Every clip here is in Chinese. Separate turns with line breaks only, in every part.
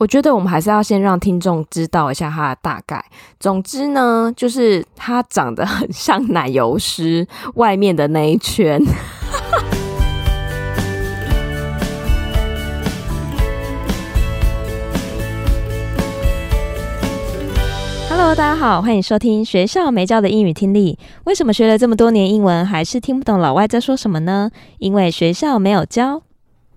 我觉得我们还是要先让听众知道一下它的大概。总之呢，就是它长得很像奶油师外面的那一圈。Hello，大家好，欢迎收听学校没教的英语听力。为什么学了这么多年英文，还是听不懂老外在说什么呢？因为学校没有教。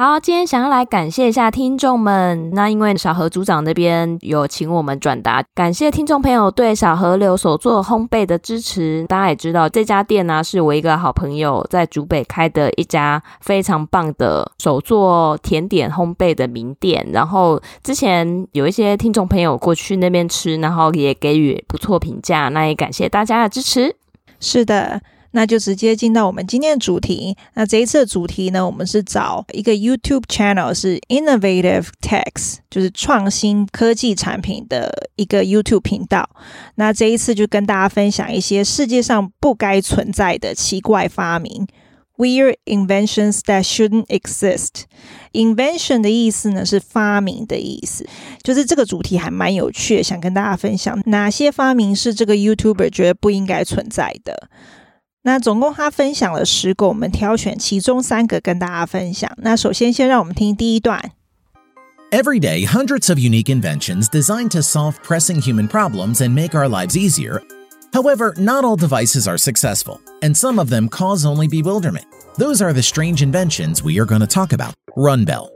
好，今天想要来感谢一下听众们。那因为小何组长那边有请我们转达，感谢听众朋友对小河流手作烘焙的支持。大家也知道，这家店呢、是我一个好朋友在竹北开的一家非常棒的手作甜点烘焙的名店。然后之前有一些听众朋友过去那边吃，然后也给予不错评价。那也感谢大家的支持。
是的。那就直接进到我们今天的主题。那这一次的主题呢，我们是找一个 YouTube channel，是 Innovative Techs，就是创新科技产品的一个 YouTube 频道。那这一次就跟大家分享一些世界上不该存在的奇怪发明，Weird Inventions that shouldn't exist。Invention 的意思呢是发明的意思，就是这个主题还蛮有趣的，想跟大家分享哪些发明是这个 YouTuber 觉得不应该存在的。那总共他分享了十个，我们挑选其中三个跟大家分享。那首先，先让我们听第一段。
Every day, hundreds of unique inventions designed to solve pressing human problems and make our lives easier. However, not all devices are successful, and some of them cause only bewilderment. Those are the strange inventions we are going to talk about. Run Bell.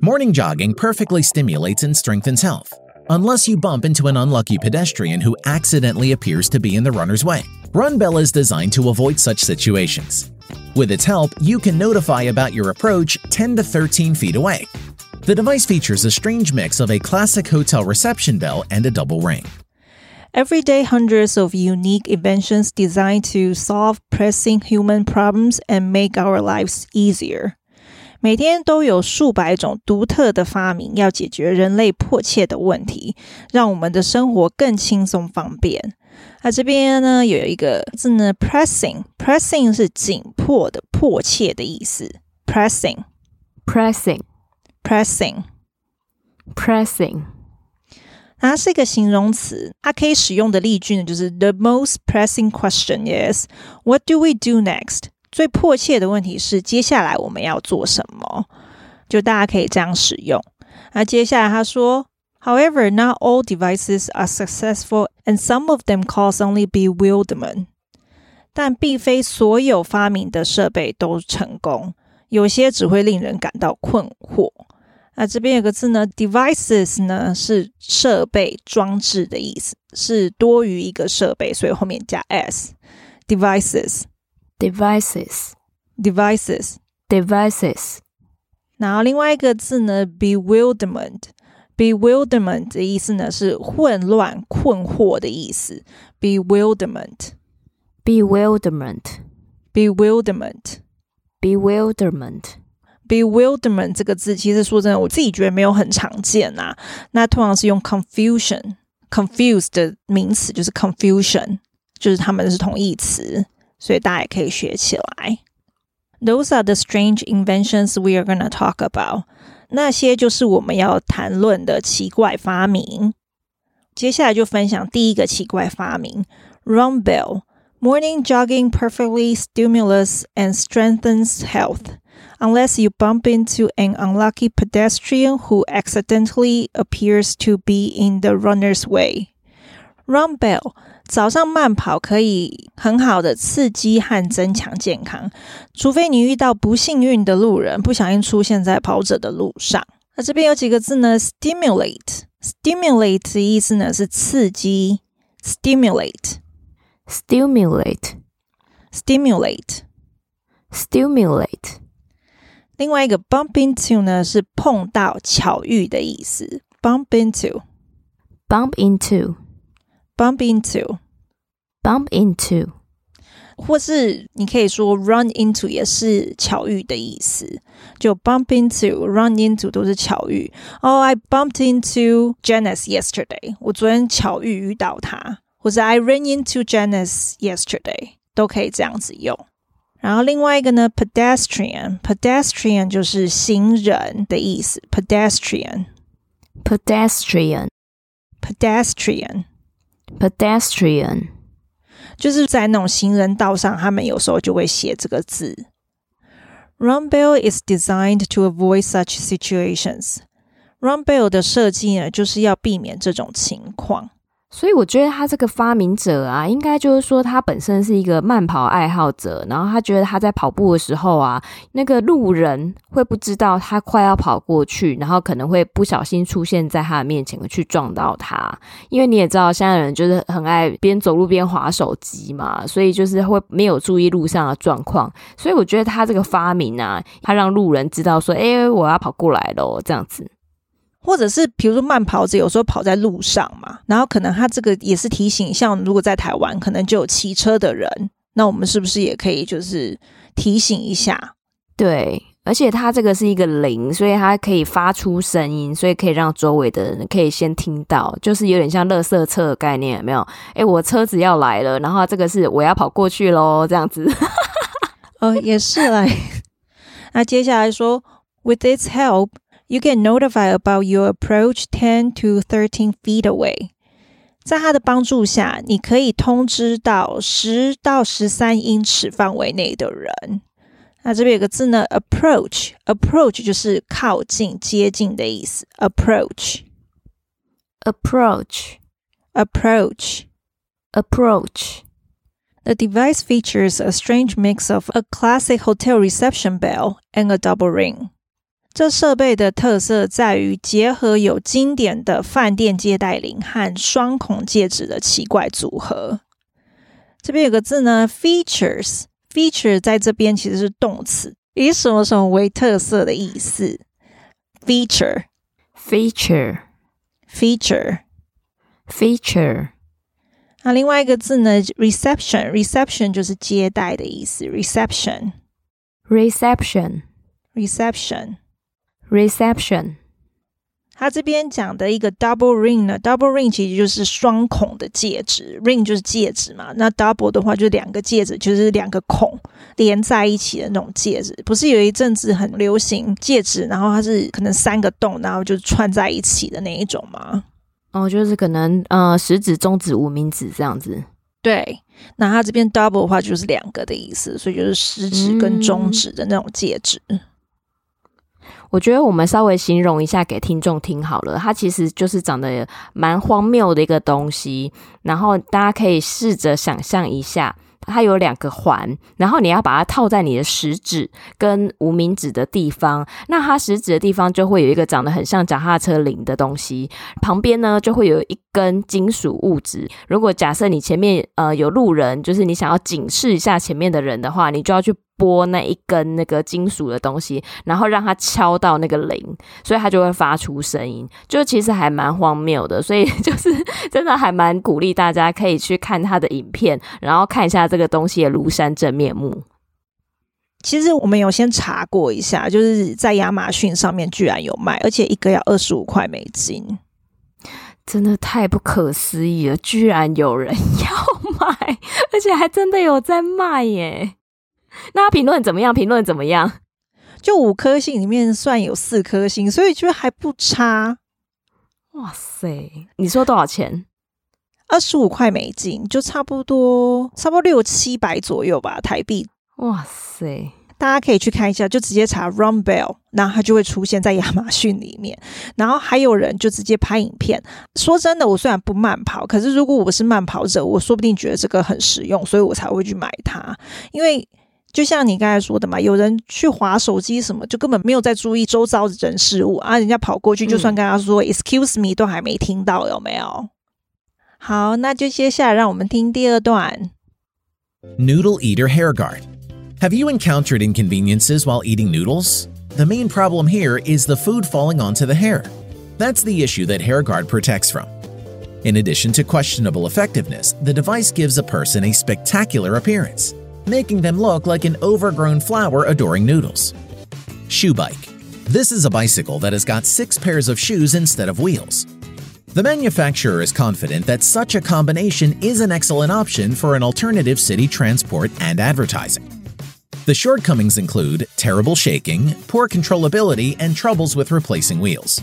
Morning jogging perfectly stimulates and strengthens health, unless you bump into an unlucky pedestrian who accidentally appears to be in the runner's way. Run Bell is designed to avoid such situations. With its help, you can notify about your approach 10 to 13 feet away. The device features a strange mix of a classic hotel reception bell and a double ring.
Every day, hundreds of unique inventions designed to solve pressing human problems and make our lives easier. 每天都有数百种独特的发明，要解决人类迫切的问题，让我们的生活更轻松方便。那这边呢，有一个字呢，pressing，pressing 是紧迫的、迫切的意思。pressing，pressing，pressing，pressing。它是一个形容词，它可以使用的例句呢，就是 The most pressing question is What do we do next？最迫切的问题是接下来我们要做什么？就大家可以这样使用。那接下来他说。However, not all devices are successful, and some of them cause only bewilderment. 但并非所有发明的设备都成功，有些只会令人感到困惑。那这边有个字呢，devices 呢是设备、装置的意思，是多于一个设备，所以后面加 s，devices s。devices，devices，devices，devices。然后另外一个字呢，bewilderment。Bewilderment 的意思呢是混乱、困惑的意思。Bewilderment，bewilderment，bewilderment，bewilderment 这个字其实说真的，我自己觉得没有很常见呐。那通常是用 confusion，confused 的名词就是 confusion，就是他们是同义词， 所以大家也可以学起来。Those are the strange inventions we are gonna talk about. 那些就是我们要谈论的奇怪发明。接下来就分享第一个奇怪发明：Run Bell。Morning jogging perfectly stimulates and strengthens health, unless you bump into an unlucky pedestrian who accidentally appears to be in the runner's way. Run Bell。 早上慢跑可以很好的刺激和增强健康，除非你遇到不幸运的路人，不小心出现在跑者的路上。那这边有几个字呢？Stimulate，stimulate 的意思呢是刺激，stimulate，stimulate，stimulate，stimulate。另外一个 bump into 呢是碰到、巧遇的意思，bump into，bump into。Bump into, bump into。 或是你可以说 run into 也是巧遇的意思，就 bump into、run into 都是巧遇。Oh, I bumped into Janice yesterday。我昨天巧遇遇到他，或者 I ran into Janice yesterday，都可以这样子用。然后另外一个呢，pedestrian，pedestrian 就是行人的意思，
pedestrian，pedestrian，pedestrian， Pedestrian，
就是在那种行人道上，他们有时候就会写这个字。Run Bell is designed to avoid such situations. Run Bell 的设计呢，就是要避免这种情况。
所以我觉得他这个发明者啊，应该就是说他本身是一个慢跑爱好者，然后他觉得他在跑步的时候啊，那个路人会不知道他快要跑过去，然后可能会不小心出现在他的面前去撞到他。因为你也知道，现在人就是很爱边走路边滑手机嘛，所以就是会没有注意路上的状况。所以我觉得他这个发明啊，他让路人知道说，哎，我要跑过来咯，这样子。
或者是比如说慢跑者有时候跑在路上嘛，然后可能他这个也是提醒，像如果在台湾可能就有骑车的人，那我们是不是也可以就是提醒一下？
对，而且它这个是一个铃，所以它可以发出声音，所以可以让周围的人可以先听到，就是有点像垃圾车的概念，有没有？哎，我车子要来了，然后这个是我要跑过去喽，这样子。
哦，也是来。那接下来说，With its help。You get notified about your approach ten to thirteen feet away。在他的帮助下，你可以通知到十到十三英尺范围内的人。那这边有个字呢，approach，approach 就是靠近、接近的意思。approach，approach，approach，approach。The device features a strange mix of a classic hotel reception bell and a double ring。 这设备的特色在于结合有经典的饭店接待铃和双孔戒指的奇怪组合。这边有个字呢，features，feature 在这边其实是动词，以什么什么为特色的意思。
feature，feature，feature，feature。
那另外一个字呢，reception，reception 就是接待的意思。reception，reception，reception。
Reception，
他这边讲的一个 double ring 呢，double ring 其实就是双孔的戒指，ring 就是戒指嘛。那 double 的话就是两个戒指，就是两个孔连在一起的那种戒指。不是有一阵子很流行戒指，然后它是可能三个洞，然后就串在一起的那一种吗？
哦，就是可能呃食指、中指、无名指这样子。
对，那它这边 double 的话就是两个的意思，所以就是食指跟中指的那种戒指。嗯
我觉得我们稍微形容一下给听众听好了，它其实就是长得蛮荒谬的一个东西，然后大家可以试着想象一下。它有两个环，然后你要把它套在你的食指跟无名指的地方。那它食指的地方就会有一个长得很像脚踏车铃的东西，旁边呢就会有一跟金属物质。如果假设你前面呃有路人，就是你想要警示一下前面的人的话，你就要去拨那一根那个金属的东西，然后让它敲到那个铃，所以它就会发出声音。就其实还蛮荒谬的，所以 就是真的还蛮鼓励大家可以去看它的影片，然后看一下这个东西的庐山真面目。
其实我们有先查过一下，就是在亚马逊上面居然有卖，而且一个要二十五块美金，
真的太不可思议了！居然有人要买，而且还真的有在卖耶！那他评论怎么样？评论怎么样？
就五颗星里面算有四颗星，所以就还不差。
哇塞！你说多少钱？
二十五块美金，就差不多，差不多六七百左右吧，台币。
哇塞！
大家可以去看一下，就直接查 Run Bell，然后它就会出现在亚马逊里面。然后还有人就直接拍影片。说真的，我虽然不慢跑，可是如果我是慢跑者，我说不定觉得这个很实用，所以我才会去买它，因为。就像你刚才说的嘛，有人去划手机什么，就根本没有在注意周遭的人事物啊。人家跑过去，就算跟他说、嗯、“excuse me”，都还没听到，有没有？好，那就接下来让我们听第二段。
Noodle eater hair guard. Have you encountered inconveniences while eating noodles? The main problem here is the food falling onto the hair. That's the issue that hair guard protects from. In addition to questionable effectiveness, the device gives a person a spectacular appearance. making them look like an overgrown flower adoring noodles. Shoe bike. This is a bicycle that has got six pairs of shoes instead of wheels. The manufacturer is confident that such a combination is an excellent option for an alternative city transport and advertising. The shortcomings include terrible shaking, poor controllability, and troubles with replacing wheels.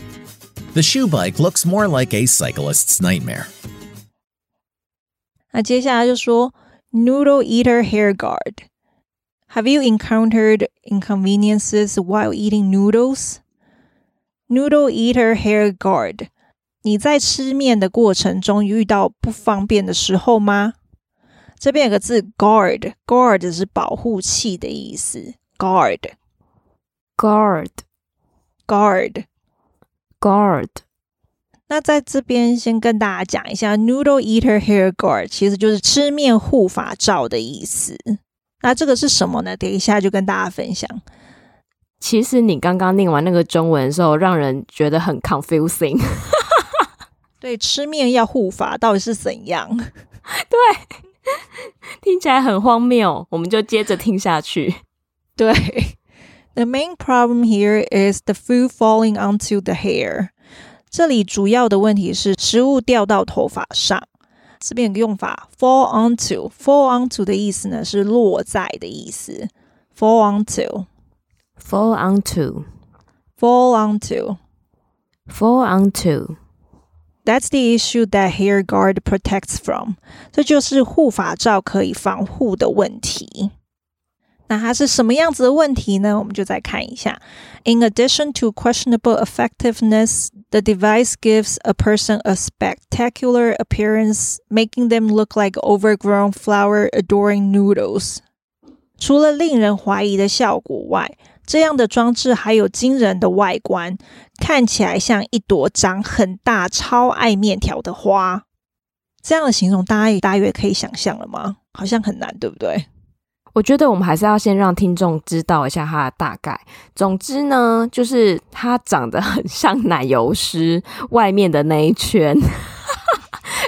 The shoe bike looks more like a cyclist's nightmare.
那接下来就说 Noodle Eater Hair Guard. Have you encountered inconveniences while eating noodles? Noodle Eater Hair Guard. 你在吃面的过程中遇到不方便的时候吗？ 这边有个字 guard，guard 是保护器的意思。guard，guard，guard，guard。那在这边先跟大家讲一下，noodle eater hair guard 其实就是吃面护发罩的意思。那这个是什么呢？等一下就跟大家分享。
其实你刚刚念完那个中文的时候，让人觉得很 confusing。
对，吃面要护发到底是怎样？
对。听起来很荒谬，我们就接着听下去。
对，The main problem here is the food falling onto the hair。这里主要的问题是食物掉到头发上。这边有个用法，fall onto，fall onto 的意思呢是落在的意思。fall
onto，fall
onto，fall
onto，fall onto。
That's the issue that hair guard protects from。这就是护发罩可以防护的问题。那它是什么样子的问题呢？我们就再看一下。In addition to questionable effectiveness, the device gives a person a spectacular appearance, making them look like overgrown flower-adoring noodles。除了令人怀疑的效果外， 这样的装置还有惊人的外观，看起来像一朵长很大、超爱面条的花。这样的形容，大家也大约可以想象了吗？好像很难，对不对？
我觉得我们还是要先让听众知道一下它的大概。总之呢，就是它长得很像奶油狮外面的那一圈。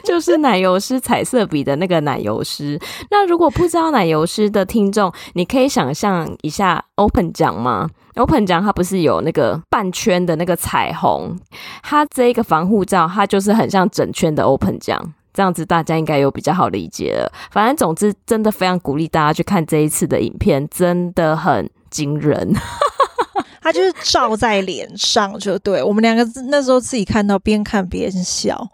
就是奶油狮彩色笔的那个奶油狮。那如果不知道奶油狮的听众，你可以想象一下 Open 奖吗？Open 奖它不是有那个半圈的那个彩虹？它这一个防护罩，它就是很像整圈的 Open 奖。这样子大家应该有比较好理解了。反正总之，真的非常鼓励大家去看这一次的影片，真的很惊人。
它就是照在脸上，就对。我们两个那时候自己看到，边看边笑。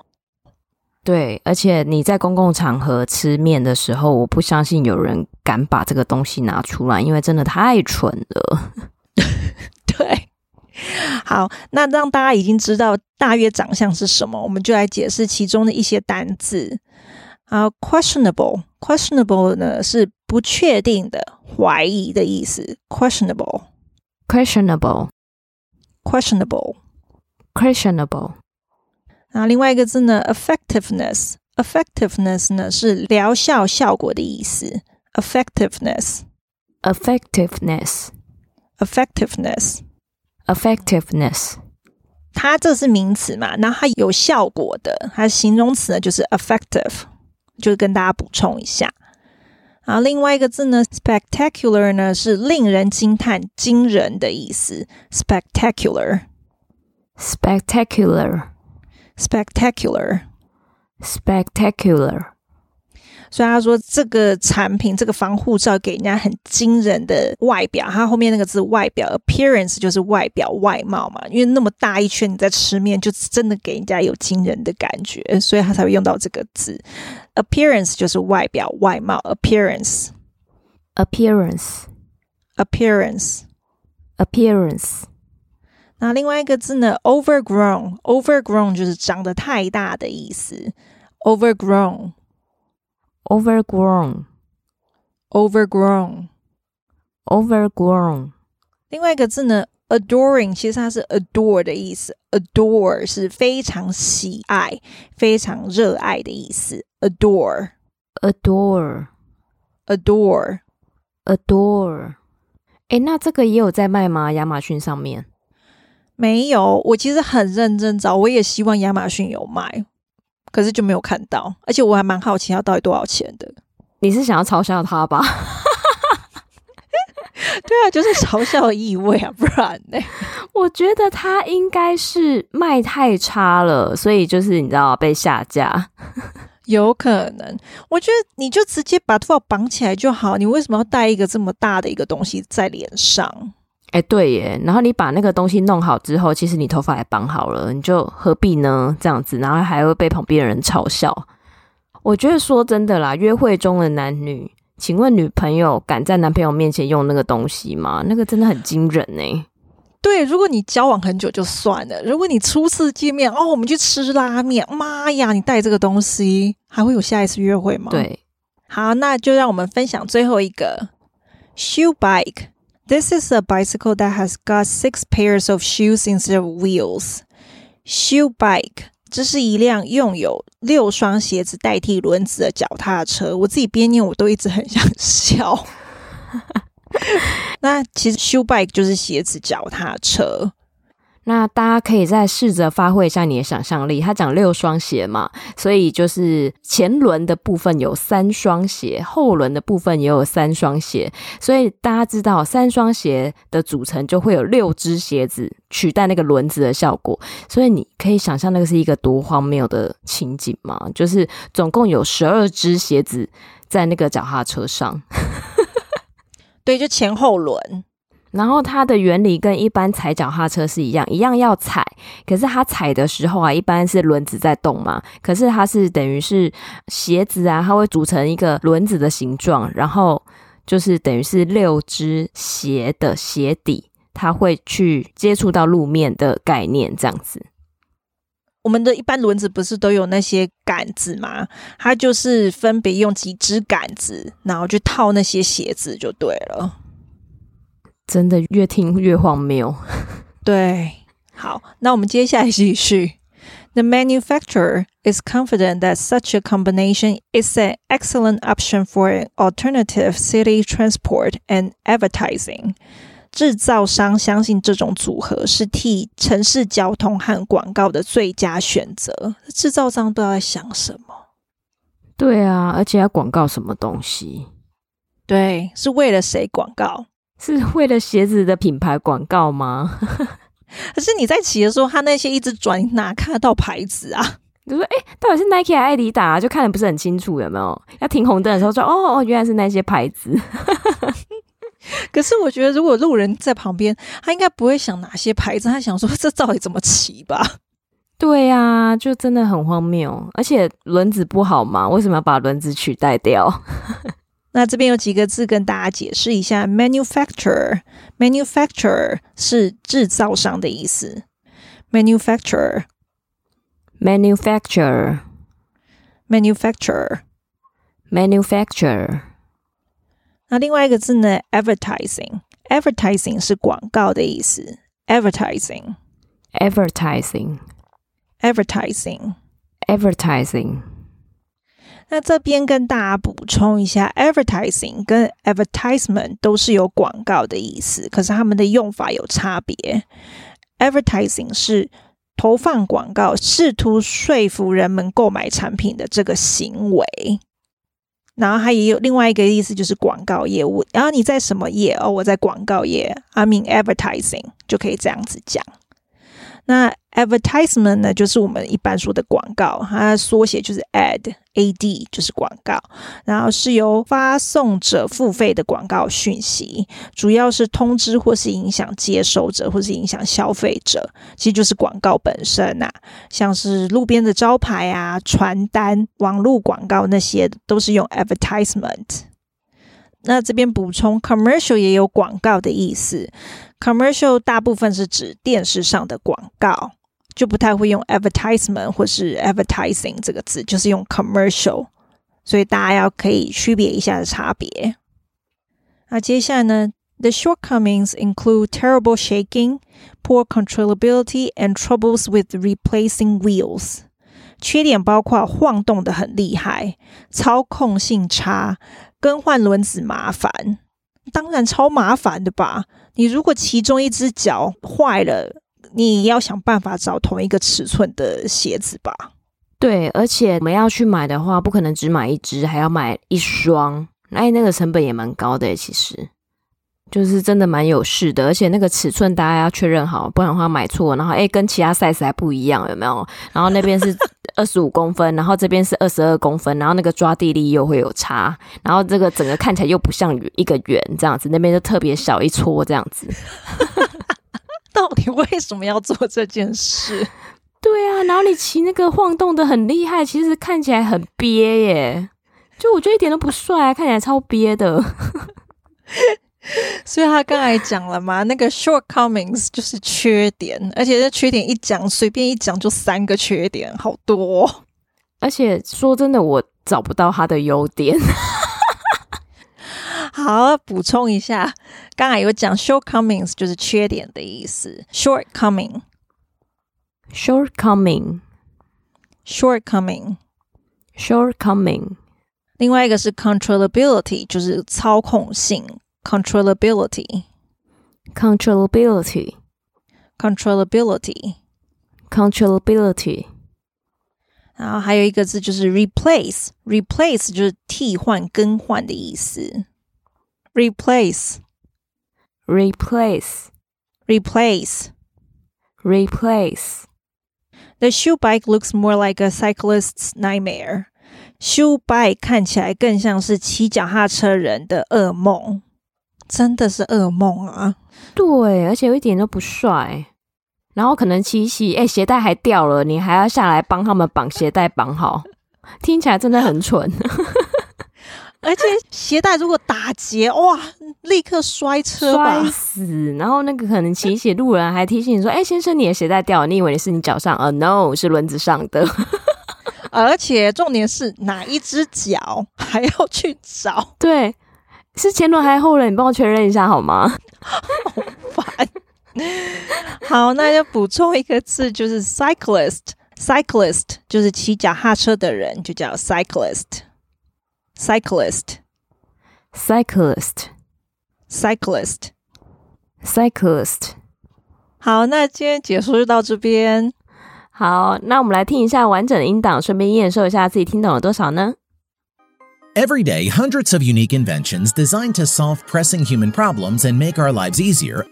对，而且你在公共场合吃面的时候，我不相信有人敢把这个东西拿出来，因为真的太蠢了。
对，好，那让大家已经知道大约长相是什么，我们就来解释其中的一些单字。啊，questionable，questionable 呢是不确定的、怀疑的意思。questionable，questionable，questionable，questionable。那另外一个字呢，effectiveness，effectiveness 呢是疗效效果的意思。
effectiveness，effectiveness，effectiveness，effectiveness
它这是名词嘛？那它有效果的，它形容词呢就是 effective，就是跟大家补充一下。啊，另外一个字呢，spectacular 呢是令人惊叹、惊人的意思。spectacular，spectacular。Spectacular,
spectacular。
所以他说这个产品这个防护罩给人家很惊人的外表。它后面那个字“外表 ”（appearance） 就是外表、外貌嘛。因为那么大一圈你在吃面，就真的给人家有惊人的感觉，所以他才会用到这个字。appearance 就是外表、外貌。
appearance，appearance，appearance。
那另外一个字呢？overgrown，overgrown 就是长得太大的意思。
，overgrown，overgrown，overgrown，overgrown。
另外一个字呢？adoring，其实它是 adore 的意思。adore 是非常喜爱、非常热爱的意思。
adore，adore，adore，adore。诶，那这个也有在卖吗？亚马逊上面？
没有，我其实很认真找，我也希望亚马逊有卖，可是就没有看到。而且我还蛮好奇，它到底多少钱的？
你是想要嘲笑他吧？
对啊，就是嘲笑的意味啊，不然呢？
我觉得他应该是卖太差了，所以就是你知道被下架，
有可能。我觉得你就直接把头发绑起来就好，你为什么要戴一个这么大的一个东西在脸上？
哎，对耶。然后你把那个东西弄好之后，其实你头发也绑好了，你就何必呢？这样子，然后还会被旁边的人嘲笑。我觉得说真的啦，约会中的男女。请问女朋友敢在男朋友面前用那个东西吗？那个真的很惊人呢。
对，如果你交往很久就算了，如果你初次见面哦，我们去吃拉面，妈呀，你带这个东西，还会有下一次约会吗？
对，
好，那就让我们分享最后一个 shoe bike。This is a bicycle that has got six pairs of shoes instead of wheels. Shoe bike. 这是一辆用有六双鞋子代替轮子的脚踏车。我自己边念我都一直很想笑。那其实 shoe bike 就是鞋子脚踏车。
那大家可以再试着发挥一下你的想象力。他讲六双鞋嘛，所以就是前轮的部分有三双鞋，后轮的部分也有三双鞋。所以大家知道，三双鞋的组成就会有六只鞋子取代那个轮子的效果。所以你可以想象那个是一个多荒谬的情景吗？就是总共有十二只鞋子在那个脚踏车上。
对，就前后轮。
然后它的原理跟一般踩脚踏车是一样，一样要踩。可是它踩的时候啊，一般是轮子在动嘛。可是它是等于是鞋子啊，它会组成一个轮子的形状，然后就是等于是六只鞋的鞋底，它会去接触到路面的概念这样子。
我们的一般轮子不是都有那些杆子吗？它就是分别用几支杆子，然后去套那些鞋子就对了。
真的越听越荒谬。
对，好，那我们接下来继续。The manufacturer is confident that such a combination is an excellent option for alternative city transport and advertising。制造商相信这种组合是替城市交通和广告的最佳选择。制造商都在想什么？
对啊，而且要广告什么东西？
对，是为了谁广告？
是为了鞋子的品牌广告吗？
可是你在骑的时候，他那些一直转，你哪看得到牌子啊？
就说哎、欸，到底是 Nike 还是艾迪达？就看的不是很清楚，有没有？要停红灯的时候说哦哦，原来是那些牌子。
可是我觉得，如果路人在旁边，他应该不会想哪些牌子，他想说这到底怎么骑吧？
对呀、啊，就真的很荒谬。而且轮子不好嘛？为什么要把轮子取代掉？
那这边有几个字跟大家解释一下：manufacturer，manufacturer 是制造商的意思
，manufacturer，manufacturer，manufacturer，manufacturer。
那另外一个字呢？advertising，advertising 是广告的意思
；advertising，advertising，advertising。
那这边跟大家补充一下，advertising 跟 advertisement 都是有广告的意思，可是他们的用法有差别。advertising 是投放广告，试图说服人们购买产品的这个行为，然后它也有另外一个意思，就是广告业务。然后你在什么业？哦，我在广告业，I mean advertising，就可以这样子讲。那 advertisement 呢，就是我们一般说的广告，它缩写就是 ad，ad 就是广告，然后是由发送者付费的广告讯息，主要是通知或是影响接收者或是影响消费者，其实就是广告本身呐、啊，像是路边的招牌啊、传单、网络广告那些都是用 advertisement。那这边补充，commercial 也有广告的意思。commercial 大部分是指电视上的广告，就不太会用 advertisement 或是 advertising 这个字，就是用 commercial。所以大家要可以区别一下的差别。那接下来呢，the shortcomings include terrible shaking, poor controllability, and troubles with replacing wheels。 缺点包括晃动的很厉害，操控性差。更换轮子麻烦，当然超麻烦的吧？你如果其中一只脚坏了，你要想办法找同一个尺寸的鞋子吧？
对，而且我们要去买的话，不可能只买一只，还要买一双，哎，那个成本也蛮高的。其实，就是真的蛮有事的，而且那个尺寸大家要确认好，不然的话买错，然后诶跟其他 size 还不一样，有没有？然后那边是 二十五公分，然后这边是二十二公分，然后那个抓地力又会有差，然后这个整个看起来又不像一个圆这样子，那边就特别小一撮这样子。
到底为什么要做这件事？
对啊，然后你骑那个晃动的很厉害，其实看起来很憋耶，就我觉得一点都不帅啊，看起来超憋的。
所以他刚才讲了嘛，那个 shortcomings 就是缺点，而且这缺点一讲，随便一讲就三个缺点，好多。
而且说真的，我找不到他的优点。
好，补充一下，刚才有讲 shortcomings 就是缺点的意思
，shortcoming，shortcoming，shortcoming。
另外一个是 controllability，就是操控性
，controllability，controllability，controllability。
然后还有一个字就是 replace，replace 就是替换、更换的意思。replace,
replace,
replace,
replace.
The shoe bike looks more like a cyclist's nightmare. Shoe bike 看起来更像是骑脚踏车人的噩梦， 真的是噩梦啊！
对，而且有一点都不帅。然后可能七夕，哎，鞋带还掉了，你还要下来帮他们绑鞋带绑好，听起来真的很蠢。
而且鞋带如果打结，哇，立刻摔车，
摔死。然后那个可能骑骑路人还提醒你说：“哎、欸，先生，你的鞋带掉了，你以为你是你脚上？呃、uh,，no，是轮子上的。”
而且重点是哪一只脚还要去找？
对，是前轮还是后轮？你帮我确认一下好吗？
好烦。好，那就补充一个字，就是 cyclist。cyclist 就是骑脚踏车的人，就叫 cyclist。cyclist,
cyclist,
cyclist,
cyclist。
好，那今天解说就到这边。
好，那我们来听一下完整的音档，顺便验收一下自己听懂了多少呢
？Every day, hundreds of unique inventions designed to solve pressing human problems and make our lives easier.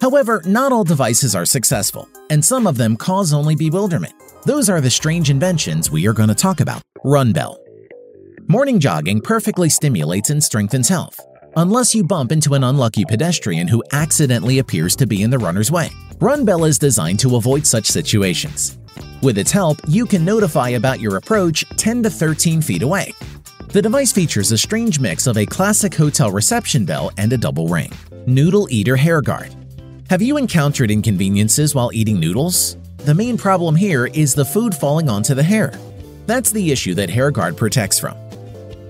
However, not all devices are successful, and some of them cause only bewilderment. Those are the strange inventions we are going to talk about. Run Bell. Morning jogging perfectly stimulates and strengthens health, unless you bump into an unlucky pedestrian who accidentally appears to be in the runner's way. Run Bell is designed to avoid such situations. With its help, you can notify about your approach 10 to 13 feet away. The device features a strange mix of a classic hotel reception bell and a double ring. Noodle Eater Hair Guard. Have you encountered inconveniences while eating noodles? The main problem here is the food falling onto the hair. That's the issue that Hair Guard protects from.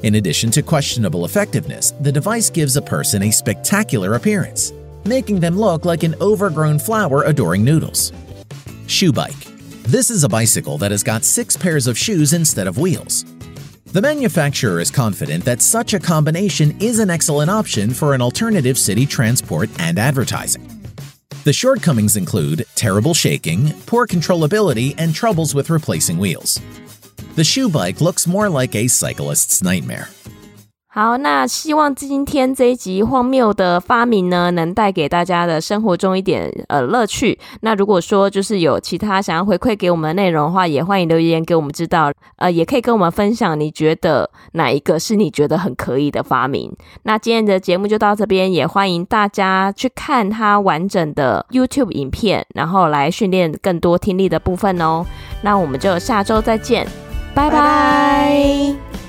In addition to questionable effectiveness, the device gives a person a spectacular appearance, making them look like an overgrown flower adoring noodles. Shoe Bike. This is a bicycle that has got six pairs of shoes instead of wheels. The manufacturer is confident that such a combination is an excellent option for an alternative city transport and advertising. The shortcomings include terrible shaking, poor controllability, and troubles with replacing wheels. The shoe bike looks more like a cyclist's nightmare.
好，那希望今天这一集荒谬的发明呢，能带给大家的生活中一点呃乐趣。那如果说就是有其他想要回馈给我们的内容的话，也欢迎留言给我们知道。呃，也可以跟我们分享你觉得哪一个是你觉得很可以的发明。那今天的节目就到这边，也欢迎大家去看它完整的 YouTube 影片，然后来训练更多听力的部分哦。那我们就下周再见。拜拜。